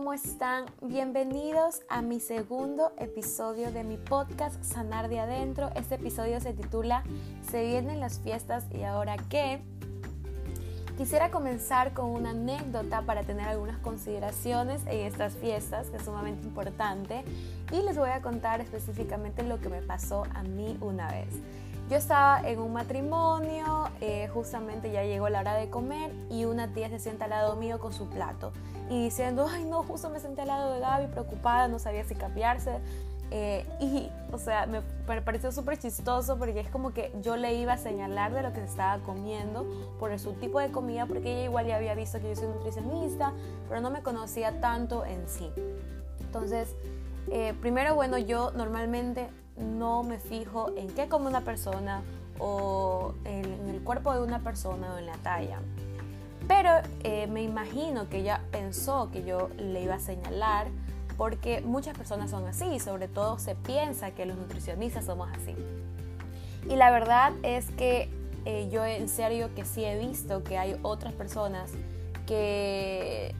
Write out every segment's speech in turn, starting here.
¿cómo están? Bienvenidos a mi segundo episodio de mi podcast Sanar de Adentro. Este episodio se titula Se vienen las fiestas y ahora qué. Quisiera comenzar con una anécdota para tener algunas consideraciones en estas fiestas, que es sumamente importante, y les voy a contar específicamente lo que me pasó a mí una vez. Yo estaba en un matrimonio, eh, justamente ya llegó la hora de comer y una tía se sienta al lado mío con su plato y diciendo, ay no, justo me senté al lado de Gaby preocupada, no sabía si cambiarse. Eh, y, o sea, me, pareció súper chistoso porque es como que yo le iba a señalar de lo que se estaba comiendo por su tipo de comida, porque ella igual ya había visto que yo soy nutricionista, pero no me conocía tanto en sí. Entonces, eh, primero, bueno, yo normalmente no me fijo en qué come una persona o en, el cuerpo de una persona o en la talla. Pero eh, me imagino que ella pensó que yo le iba a señalar porque muchas personas son así, sobre todo se piensa que los nutricionistas somos así. Y la verdad es que eh, yo en serio que sí he visto que hay otras personas que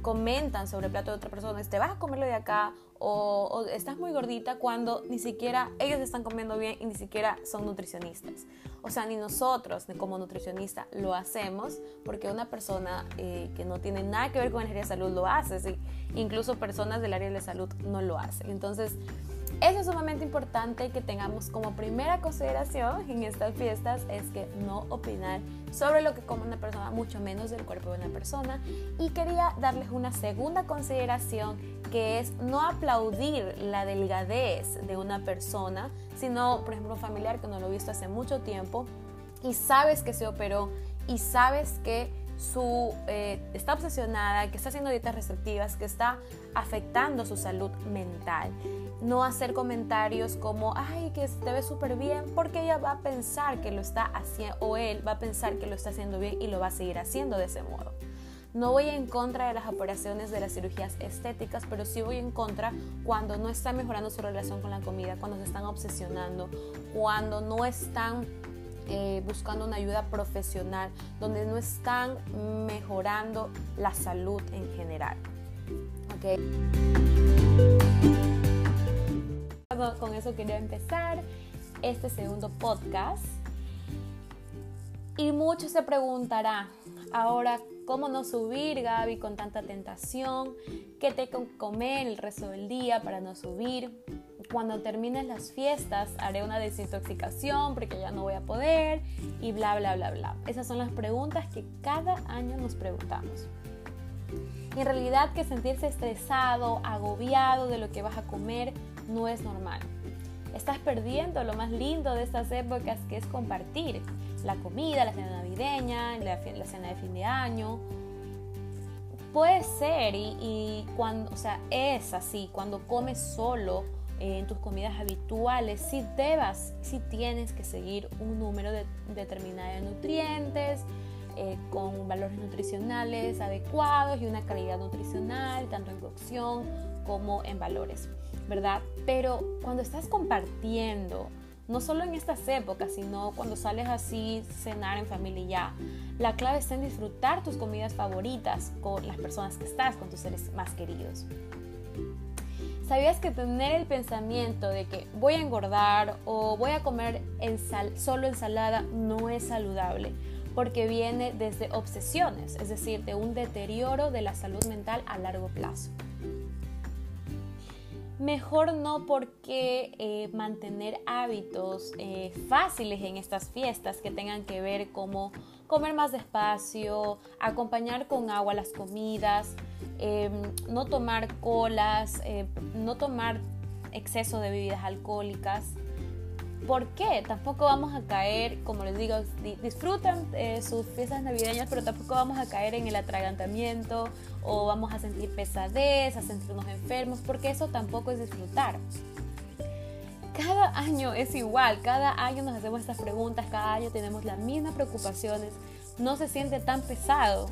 comentan sobre el plato de otra persona, te vas a comerlo de acá o, estás muy gordita cuando ni siquiera ellos están comiendo bien y ni siquiera son nutricionistas. O sea, ni nosotros como nutricionistas lo hacemos porque una persona eh, que no tiene nada que ver con el área de salud lo hace, ¿sí? incluso personas del área de salud no lo hacen. Entonces, eso es sumamente importante que tengamos como primera consideración en estas fiestas es que no opinar sobre lo que come una persona, mucho menos del cuerpo de una persona. Y quería darles una segunda consideración que es no aplaudir la delgadez de una persona, sino, por ejemplo, un familiar que no lo he visto hace mucho tiempo y sabes que se operó y sabes que su, eh, está obsesionada, que está haciendo dietas restrictivas, que está afectando su salud mental. No hacer comentarios como, ay, que te ve súper bien, porque ella va a pensar que lo está haciendo, o él va a pensar que lo está haciendo bien y lo va a seguir haciendo de ese modo. No voy en contra de las operaciones de las cirugías estéticas, pero sí voy en contra cuando no está mejorando su relación con la comida, cuando se están obsesionando, cuando no están eh, buscando una ayuda profesional, donde no están mejorando la salud en general. Con eso quería empezar este segundo podcast. Y muchos se preguntarán, ahora, ¿cómo no subir, Gaby, con tanta tentación? ¿Qué te comer el resto del día para no subir? Cuando terminen las fiestas haré una desintoxicación porque ya no voy a poder y bla, bla, bla, bla. Esas son las preguntas que cada año nos preguntamos. En realidad que sentirse estresado, agobiado de lo que vas a comer no es normal. Estás perdiendo lo más lindo de estas épocas que es compartir la comida, la cena navideña, la, cena de fin de año. Puede ser y, y cuando, o sea, es así, cuando comes solo en tus comidas habituales, si debas, si tienes que seguir un número determinado de nutrientes, eh, con valores nutricionales adecuados y una calidad nutricional, tanto en cocción como en valores, ¿verdad? Pero cuando estás compartiendo, no solo en estas épocas, sino cuando sales así, cenar en familia ya, la clave está en disfrutar tus comidas favoritas con las personas que estás, con tus seres más queridos. ¿Sabías que tener el pensamiento de que voy a engordar o voy a comer solo ensalada no es saludable? Porque viene desde obsesiones, es decir, de un deterioro de la salud mental a largo plazo. Mejor no porque eh, mantener hábitos eh, fáciles en estas fiestas que tengan que ver como comer más despacio, acompañar con agua las comidas, em, no tomar colas, eh, no tomar exceso de bebidas alcohólicas. ¿Por qué? Tampoco vamos a caer, como les digo, disfrutan eh, sus fiestas navideñas, pero tampoco vamos a caer en el atragantamiento o vamos a sentir pesadez, a sentirnos enfermos, porque eso tampoco es disfrutar cada año es igual, cada año nos hacemos estas preguntas, cada año tenemos las mismas preocupaciones, no se siente tan pesado.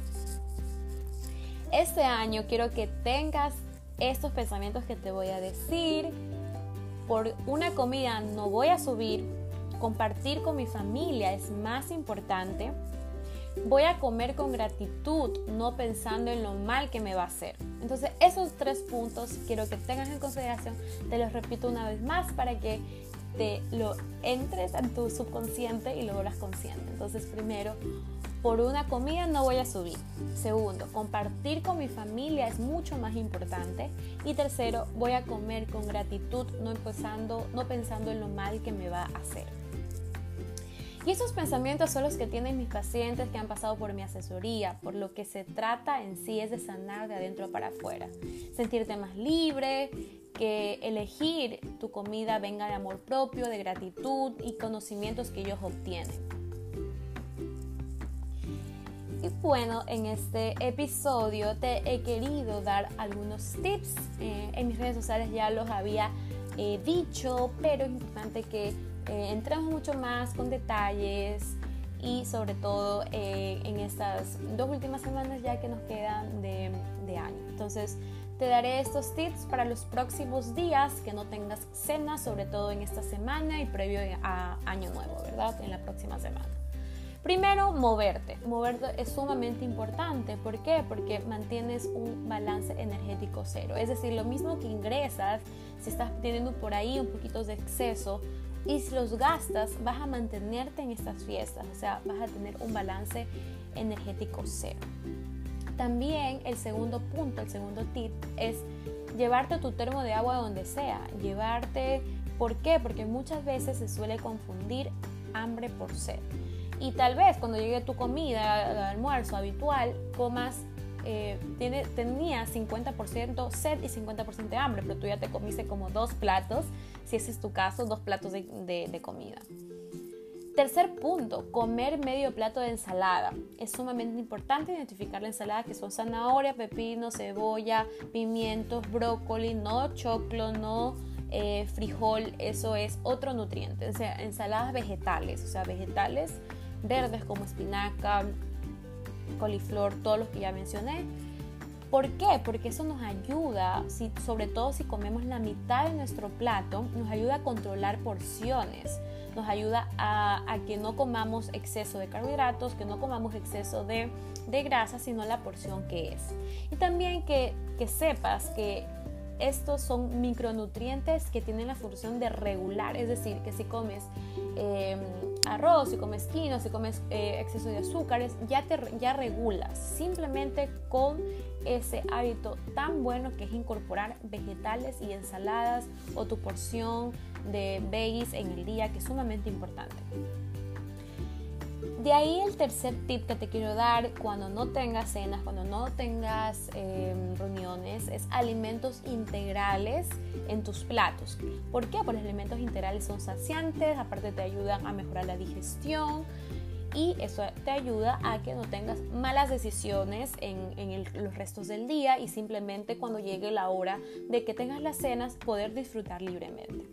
Este año quiero que tengas estos pensamientos que te voy a decir. Por una comida no voy a subir, compartir con mi familia es más importante. voy a comer con gratitud, no pensando en lo mal que me va a hacer. Entonces, esos tres puntos quiero que tengas en consideración. Te los repito una vez más para que te lo entres en tu subconsciente y lo vuelvas consciente. Entonces, primero, por una comida no voy a subir. Segundo, compartir con mi familia es mucho más importante. Y tercero, voy a comer con gratitud, no, pensando en lo mal que me va a hacer. Y esos pensamientos son los que tienen mis pacientes que han pasado por mi asesoría, por lo que se trata en sí es de sanar de adentro para afuera, sentirte más libre, que elegir tu comida venga de amor propio, de gratitud y conocimientos que ellos obtienen. Y bueno, en este episodio te he querido dar algunos tips. Eh, en mis redes sociales ya los había eh, dicho, pero es importante que eh, entremos mucho más con detalles y sobre todo eh, en estas dos últimas semanas ya que nos quedan de, de, año. Entonces te daré estos tips para los próximos días que no tengas cena, sobre todo en esta semana y previo a año nuevo, ¿verdad? En la próxima semana. Primero, moverte. Moverte es sumamente importante. ¿Por qué? Porque mantienes un balance energético cero. Es decir, lo mismo que ingresas, si estás teniendo por ahí un poquito de exceso, y si los gastas, vas a mantenerte en estas fiestas, o sea, vas a tener un balance energético cero. También el segundo punto, el segundo tip es llevarte tu termo de agua donde sea, llevarte, ¿por qué? Porque muchas veces se suele confundir hambre por sed. Y tal vez cuando llegue tu comida, el almuerzo habitual, comas eh, tiene, tenía 50% sed y 50% de hambre, pero tú ya te comiste como dos platos, si ese es tu caso, dos platos de, de comida. Tercer punto, comer medio plato de ensalada. Es sumamente importante identificar la ensalada que son zanahoria, pepino, cebolla, pimientos, brócoli, no choclo, no eh, frijol, eso es otro nutriente. O sea, ensaladas vegetales, o sea, vegetales verdes como espinaca, coliflor, todos los que ya mencioné. ¿Por qué? Porque eso nos ayuda, sobre todo si comemos la mitad de nuestro plato, nos ayuda a controlar porciones, nos ayuda a, que no comamos exceso de carbohidratos, que no comamos exceso de, grasa, sino la porción que es. Y también que sepas que estos son micronutrientes que tienen la función de regular, es decir, que si comes em, arroz, si comes quinoa, si comes eh, exceso de azúcares, ya, te, ya regulas simplemente con ese hábito tan bueno que es incorporar vegetales y ensaladas o tu porción de veggies en el día, que es sumamente importante. De ahí el tercer tip que te quiero dar cuando no tengas cenas, cuando no tengas em, reuniones, es alimentos integrales en tus platos. ¿Por qué? Porque los alimentos integrales son saciantes, aparte te ayudan a mejorar la digestión y eso te ayuda a que no tengas malas decisiones en, en los restos del día y simplemente cuando llegue la hora de que tengas las cenas poder disfrutar libremente.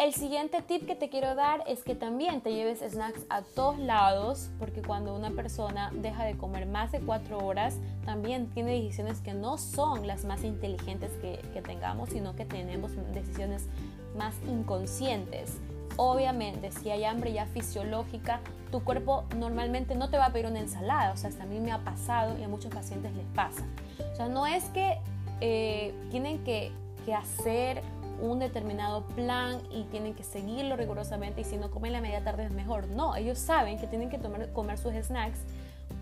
El siguiente tip que te quiero dar es que también te lleves snacks a todos lados, porque cuando una persona deja de comer más de cuatro horas, también tiene decisiones que no son las más inteligentes que, tengamos, sino que tenemos decisiones más inconscientes. Obviamente, si hay hambre ya fisiológica, tu cuerpo normalmente no te va a pedir una ensalada. O sea, hasta a mí me ha pasado y a muchos pacientes les pasa. O sea, no es que eh, tienen que, que hacer un determinado plan y tienen que seguirlo rigurosamente y si no comen la media tarde es mejor. No, ellos saben que tienen que tomar, comer sus snacks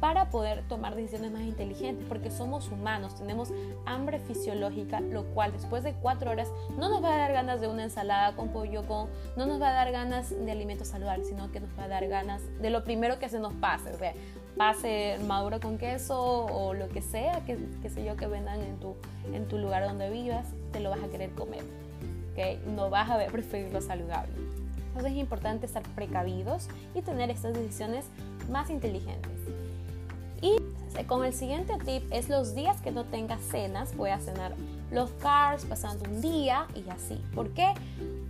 para poder tomar decisiones más inteligentes, porque somos humanos, tenemos hambre fisiológica, lo cual después de cuatro horas no nos va a dar ganas de una ensalada con pollo, con, no nos va a dar ganas de alimentos saludables, sino que nos va a dar ganas de lo primero que se nos pase, o sea, pase maduro con queso o lo que sea, que, que sé yo, que vendan en tu, en tu lugar donde vivas, te lo vas a querer comer no vas a preferir lo saludable. Entonces es importante estar precavidos y tener estas decisiones más inteligentes. Y con el siguiente tip es los días que no tengas cenas, voy a cenar los carbs pasando un día y así. ¿Por qué?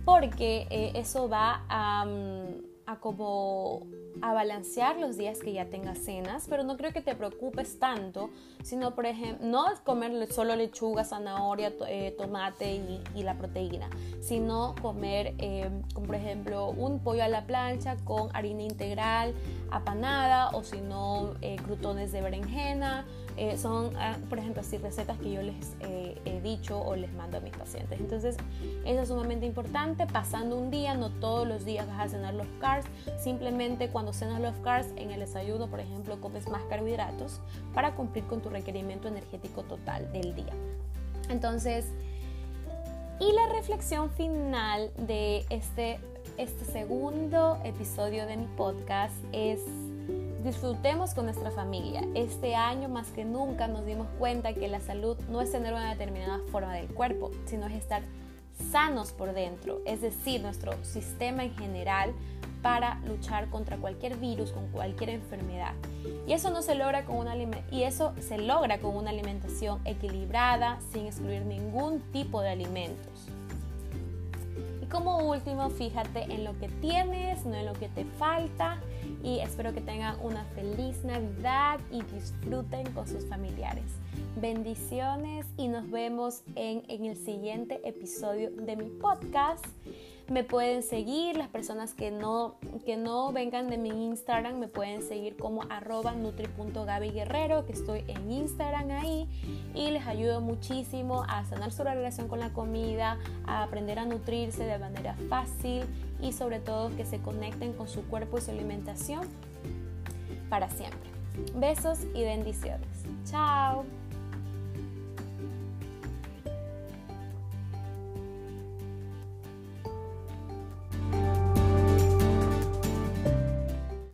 Porque eh, eso va a, mm, a como a balancear los días que ya tengas cenas, pero no creo que te preocupes tanto, sino por ejemplo, no comer solo lechuga, zanahoria, eh, tomate y, la proteína, sino comer, eh, como por ejemplo, un pollo a la plancha con harina integral apanada o si no, eh, crutones de berenjena eh, son, ah, por ejemplo, así recetas que yo les eh, he dicho o les mando a mis pacientes. Entonces, eso es sumamente importante. Pasando un día, no todos los días vas a cenar los carbs, simplemente cuando cenas los carbs en el desayuno, por ejemplo, comes más carbohidratos para cumplir con tu requerimiento energético total del día. Entonces, y la reflexión final de este, este segundo episodio de mi podcast es disfrutemos con nuestra familia. Este año más que nunca nos dimos cuenta que la salud no es tener una determinada forma del cuerpo, sino es estar sanos por dentro, es decir, nuestro sistema en general para luchar contra cualquier virus, con cualquier enfermedad. Y eso no se logra con una y eso se logra con una alimentación equilibrada, sin excluir ningún tipo de alimentos como último, fíjate en lo que tienes, no en lo que te falta. Y espero que tengan una feliz Navidad y disfruten con sus familiares. Bendiciones y nos vemos en, en el siguiente episodio de mi podcast. Me pueden seguir, las personas que no, que no vengan de mi Instagram me pueden seguir como arroba que estoy en Instagram ahí y les ayudo muchísimo a sanar su relación con la comida, a aprender a nutrirse de manera fácil y sobre todo que se conecten con su cuerpo y su alimentación para siempre. Besos y bendiciones. Chao.